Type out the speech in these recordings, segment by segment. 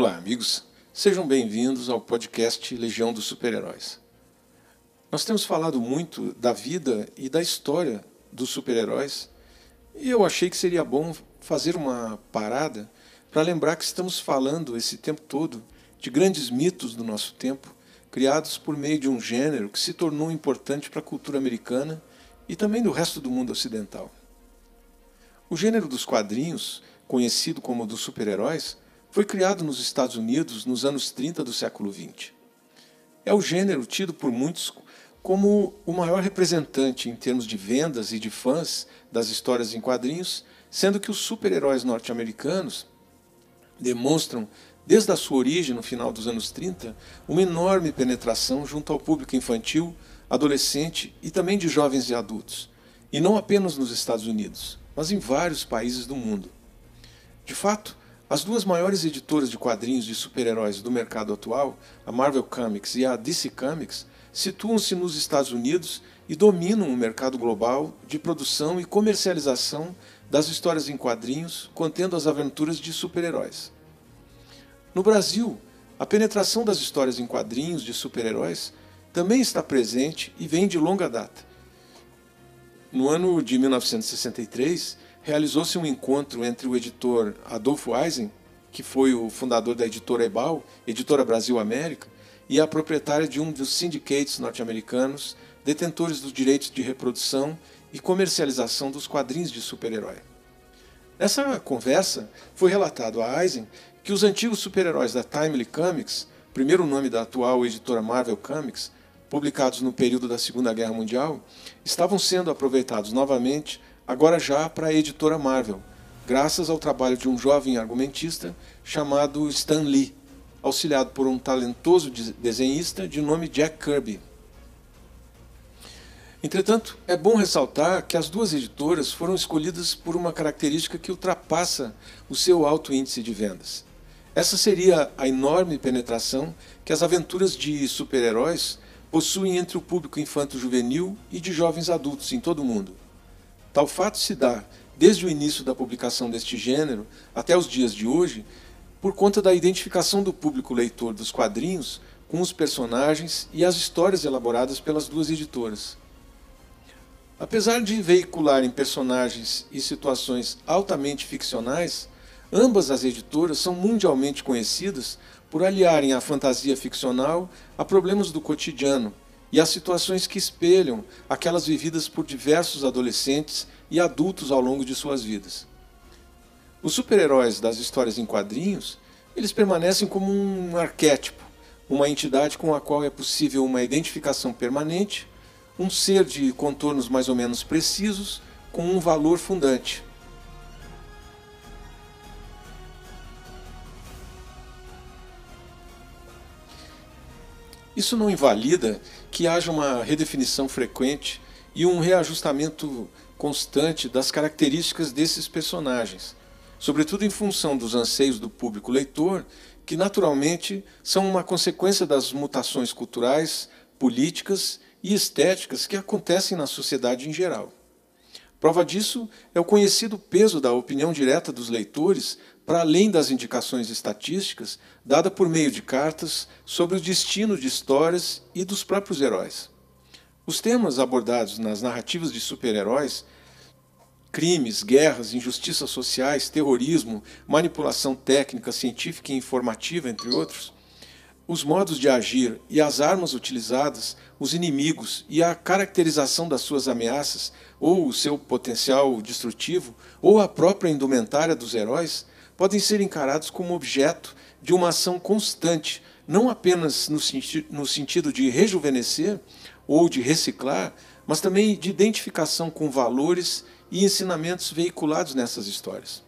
Olá, amigos. Sejam bem-vindos ao podcast Legião dos Super-Heróis. Nós temos falado muito da vida e da história dos super-heróis e eu achei que seria bom fazer uma parada para lembrar que estamos falando esse tempo todo de grandes mitos do nosso tempo, criados por meio de um gênero que se tornou importante para a cultura americana e também do resto do mundo ocidental. O gênero dos quadrinhos, conhecido como dos super-heróis, foi criado nos Estados Unidos nos anos 30 do século XX. É o gênero tido por muitos como o maior representante em termos de vendas e de fãs das histórias em quadrinhos, sendo que os super-heróis norte-americanos demonstram, desde a sua origem no final dos anos 30, uma enorme penetração junto ao público infantil, adolescente e também de jovens e adultos, e não apenas nos Estados Unidos, mas em vários países do mundo. De fato, as duas maiores editoras de quadrinhos de super-heróis do mercado atual, a Marvel Comics e a DC Comics, situam-se nos Estados Unidos e dominam o mercado global de produção e comercialização das histórias em quadrinhos contendo as aventuras de super-heróis. No Brasil, a penetração das histórias em quadrinhos de super-heróis também está presente e vem de longa data. No ano de 1963, realizou-se um encontro entre o editor Adolfo Eisen, que foi o fundador da editora Ebal, Editora Brasil América, e a proprietária de um dos syndicates norte-americanos, detentores dos direitos de reprodução e comercialização dos quadrinhos de super-herói. Nessa conversa, foi relatado a Eisen que os antigos super-heróis da Timely Comics, primeiro nome da atual editora Marvel Comics, publicados no período da Segunda Guerra Mundial, estavam sendo aproveitados novamente agora já para a editora Marvel, graças ao trabalho de um jovem argumentista chamado Stan Lee, auxiliado por um talentoso desenhista de nome Jack Kirby. Entretanto, é bom ressaltar que as duas editoras foram escolhidas por uma característica que ultrapassa o seu alto índice de vendas. Essa seria a enorme penetração que as aventuras de super-heróis possuem entre o público infanto-juvenil e de jovens adultos em todo o mundo. Tal fato se dá desde o início da publicação deste gênero até os dias de hoje, por conta da identificação do público leitor dos quadrinhos com os personagens e as histórias elaboradas pelas duas editoras. Apesar de veicularem personagens e situações altamente ficcionais, ambas as editoras são mundialmente conhecidas por aliarem a fantasia ficcional a problemas do cotidiano e as situações que espelham aquelas vividas por diversos adolescentes e adultos ao longo de suas vidas. Os super-heróis das histórias em quadrinhos, eles permanecem como um arquétipo, uma entidade com a qual é possível uma identificação permanente, um ser de contornos mais ou menos precisos, com um valor fundante. Isso não invalida que haja uma redefinição frequente e um reajustamento constante das características desses personagens, sobretudo em função dos anseios do público leitor, que naturalmente são uma consequência das mutações culturais, políticas e estéticas que acontecem na sociedade em geral. Prova disso é o conhecido peso da opinião direta dos leitores para além das indicações estatísticas dada por meio de cartas sobre o destino de histórias e dos próprios heróis. Os temas abordados nas narrativas de super-heróis crimes, guerras, injustiças sociais, terrorismo, manipulação técnica, científica e informativa, entre outros, os modos de agir e as armas utilizadas, os inimigos e a caracterização das suas ameaças, ou o seu potencial destrutivo, ou a própria indumentária dos heróis, podem ser encarados como objeto de uma ação constante, não apenas no, senti no sentido de rejuvenescer ou de reciclar, mas também de identificação com valores e ensinamentos veiculados nessas histórias.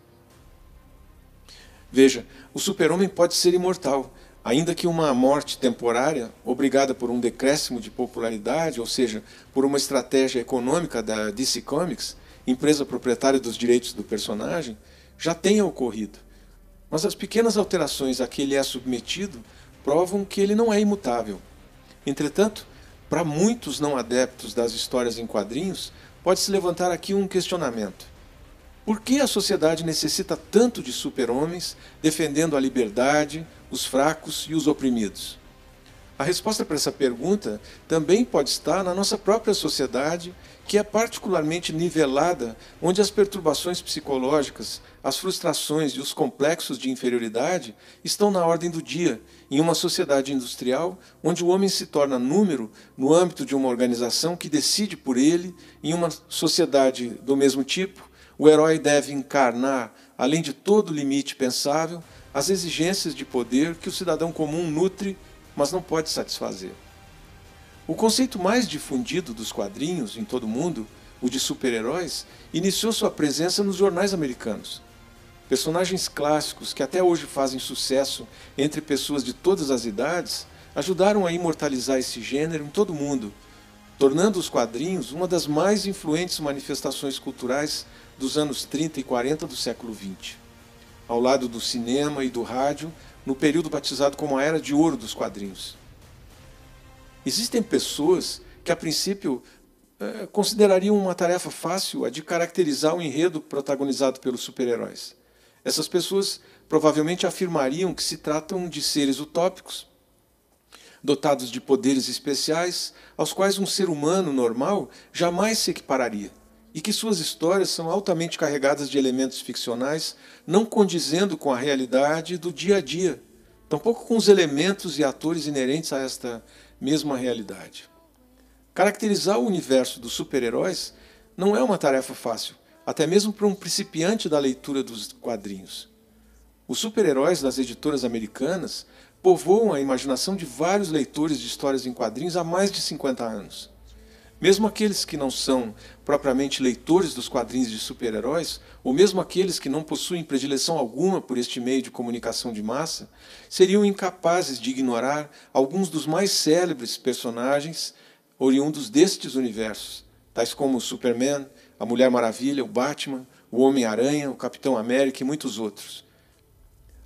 Veja, o super-homem pode ser imortal, ainda que uma morte temporária, obrigada por um decréscimo de popularidade, ou seja, por uma estratégia econômica da DC Comics, empresa proprietária dos direitos do personagem, já tenha ocorrido. Mas as pequenas alterações a que ele é submetido provam que ele não é imutável. Entretanto, para muitos não adeptos das histórias em quadrinhos, pode-se levantar aqui um questionamento. Por que a sociedade necessita tanto de super-homens defendendo a liberdade, os fracos e os oprimidos? A resposta para essa pergunta também pode estar na nossa própria sociedade, que é particularmente nivelada, onde as perturbações psicológicas, as frustrações e os complexos de inferioridade estão na ordem do dia, em uma sociedade industrial onde o homem se torna número no âmbito de uma organização que decide por ele, em uma sociedade do mesmo tipo, o herói deve encarnar, além de todo limite pensável, as exigências de poder que o cidadão comum nutre, mas não pode satisfazer. O conceito mais difundido dos quadrinhos em todo o mundo, o de super-heróis, iniciou sua presença nos jornais americanos. Personagens clássicos que até hoje fazem sucesso entre pessoas de todas as idades ajudaram a imortalizar esse gênero em todo o mundo, tornando os quadrinhos uma das mais influentes manifestações culturais dos anos 30 e 40 do século XX. Ao lado do cinema e do rádio, no período batizado como a Era de Ouro dos Quadrinhos. Existem pessoas que, a princípio, eh, considerariam uma tarefa fácil a de caracterizar o enredo protagonizado pelos super-heróis. Essas pessoas provavelmente afirmariam que se tratam de seres utópicos, dotados de poderes especiais, aos quais um ser humano normal jamais se equipararia, e que suas histórias são altamente carregadas de elementos ficcionais, não condizendo com a realidade do dia a dia, tampouco com os elementos e atores inerentes a esta mesma realidade. Caracterizar o universo dos super-heróis não é uma tarefa fácil, até mesmo para um principiante da leitura dos quadrinhos. Os super-heróis das editoras americanas povoam a imaginação de vários leitores de histórias em quadrinhos há mais de 50 anos. Mesmo aqueles que não são propriamente leitores dos quadrinhos de super-heróis, ou mesmo aqueles que não possuem predileção alguma por este meio de comunicação de massa, seriam incapazes de ignorar alguns dos mais célebres personagens oriundos destes universos, tais como o Superman, a Mulher Maravilha, o Batman, o Homem-Aranha, o Capitão América e muitos outros.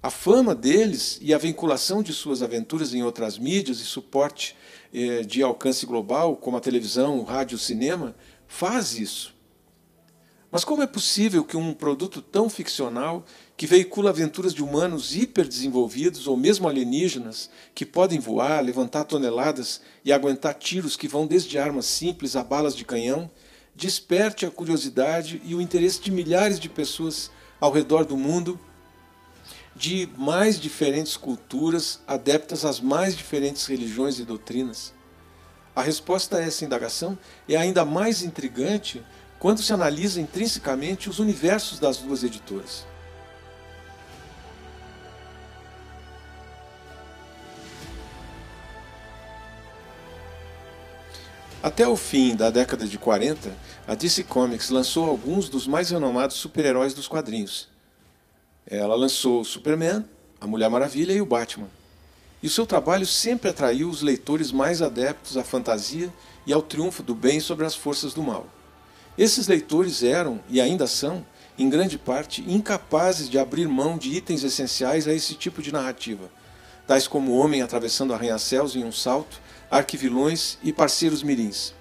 A fama deles e a vinculação de suas aventuras em outras mídias e suporte eh, de alcance global, como a televisão, o rádio, o cinema, faz isso. Mas como é possível que um produto tão ficcional, que veicula aventuras de humanos hiperdesenvolvidos ou mesmo alienígenas, que podem voar, levantar toneladas e aguentar tiros que vão desde armas simples a balas de canhão, desperte a curiosidade e o interesse de milhares de pessoas ao redor do mundo de mais diferentes culturas, adeptas às mais diferentes religiões e doutrinas? A resposta a essa indagação é ainda mais intrigante quando se analisa intrinsecamente os universos das duas editoras. Até o fim da década de 40, a DC Comics lançou alguns dos mais renomados super-heróis dos quadrinhos, ela lançou o Superman, a Mulher Maravilha e o Batman. E o seu trabalho sempre atraiu os leitores mais adeptos à fantasia e ao triunfo do bem sobre as forças do mal. Esses leitores eram, e ainda são, em grande parte, incapazes de abrir mão de itens essenciais a esse tipo de narrativa, tais como o homem atravessando arranha-céus em um salto, arquivilões e parceiros mirins.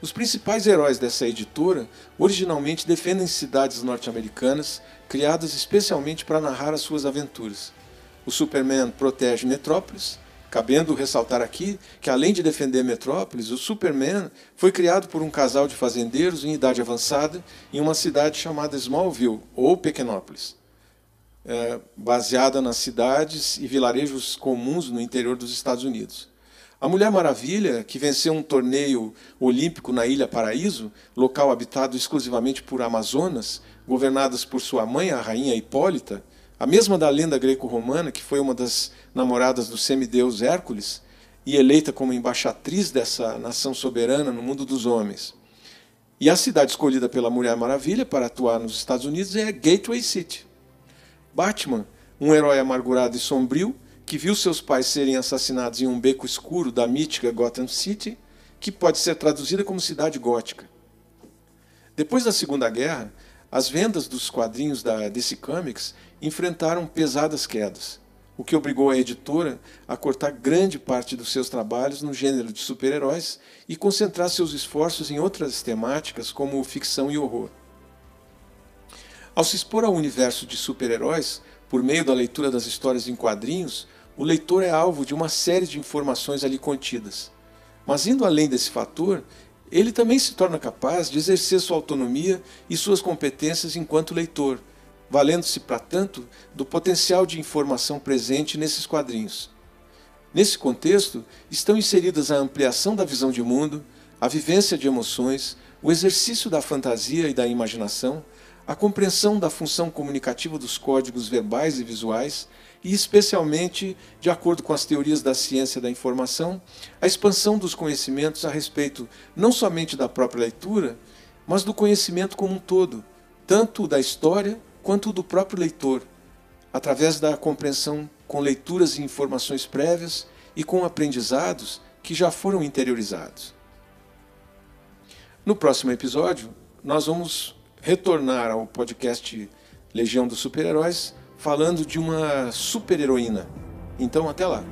Os principais heróis dessa editora originalmente defendem cidades norte-americanas, criadas especialmente para narrar as suas aventuras. O Superman protege Metrópolis, cabendo ressaltar aqui que, além de defender Metrópolis, o Superman foi criado por um casal de fazendeiros em idade avançada em uma cidade chamada Smallville, ou Pequenópolis, é, baseada nas cidades e vilarejos comuns no interior dos Estados Unidos. A Mulher Maravilha, que venceu um torneio olímpico na Ilha Paraíso, local habitado exclusivamente por Amazonas, governadas por sua mãe, a rainha Hipólita, a mesma da lenda greco-romana, que foi uma das namoradas do semideus Hércules e eleita como embaixatriz dessa nação soberana no mundo dos homens. E a cidade escolhida pela Mulher Maravilha para atuar nos Estados Unidos é Gateway City. Batman, um herói amargurado e sombrio, que viu seus pais serem assassinados em um beco escuro da mítica Gotham City, que pode ser traduzida como cidade gótica. Depois da Segunda Guerra, as vendas dos quadrinhos da DC Comics enfrentaram pesadas quedas, o que obrigou a editora a cortar grande parte dos seus trabalhos no gênero de super-heróis e concentrar seus esforços em outras temáticas como ficção e horror. Ao se expor ao universo de super-heróis, por meio da leitura das histórias em quadrinhos, o leitor é alvo de uma série de informações ali contidas. Mas indo além desse fator, ele também se torna capaz de exercer sua autonomia e suas competências enquanto leitor, valendo-se, para tanto, do potencial de informação presente nesses quadrinhos. Nesse contexto, estão inseridas a ampliação da visão de mundo, a vivência de emoções, o exercício da fantasia e da imaginação, a compreensão da função comunicativa dos códigos verbais e visuais, e especialmente, de acordo com as teorias da ciência da informação, a expansão dos conhecimentos a respeito não somente da própria leitura, mas do conhecimento como um todo, tanto da história quanto do próprio leitor, através da compreensão com leituras e informações prévias e com aprendizados que já foram interiorizados. No próximo episódio, nós vamos retornar ao podcast Legião dos Super-Heróis falando de uma super-heroína. Então, até lá!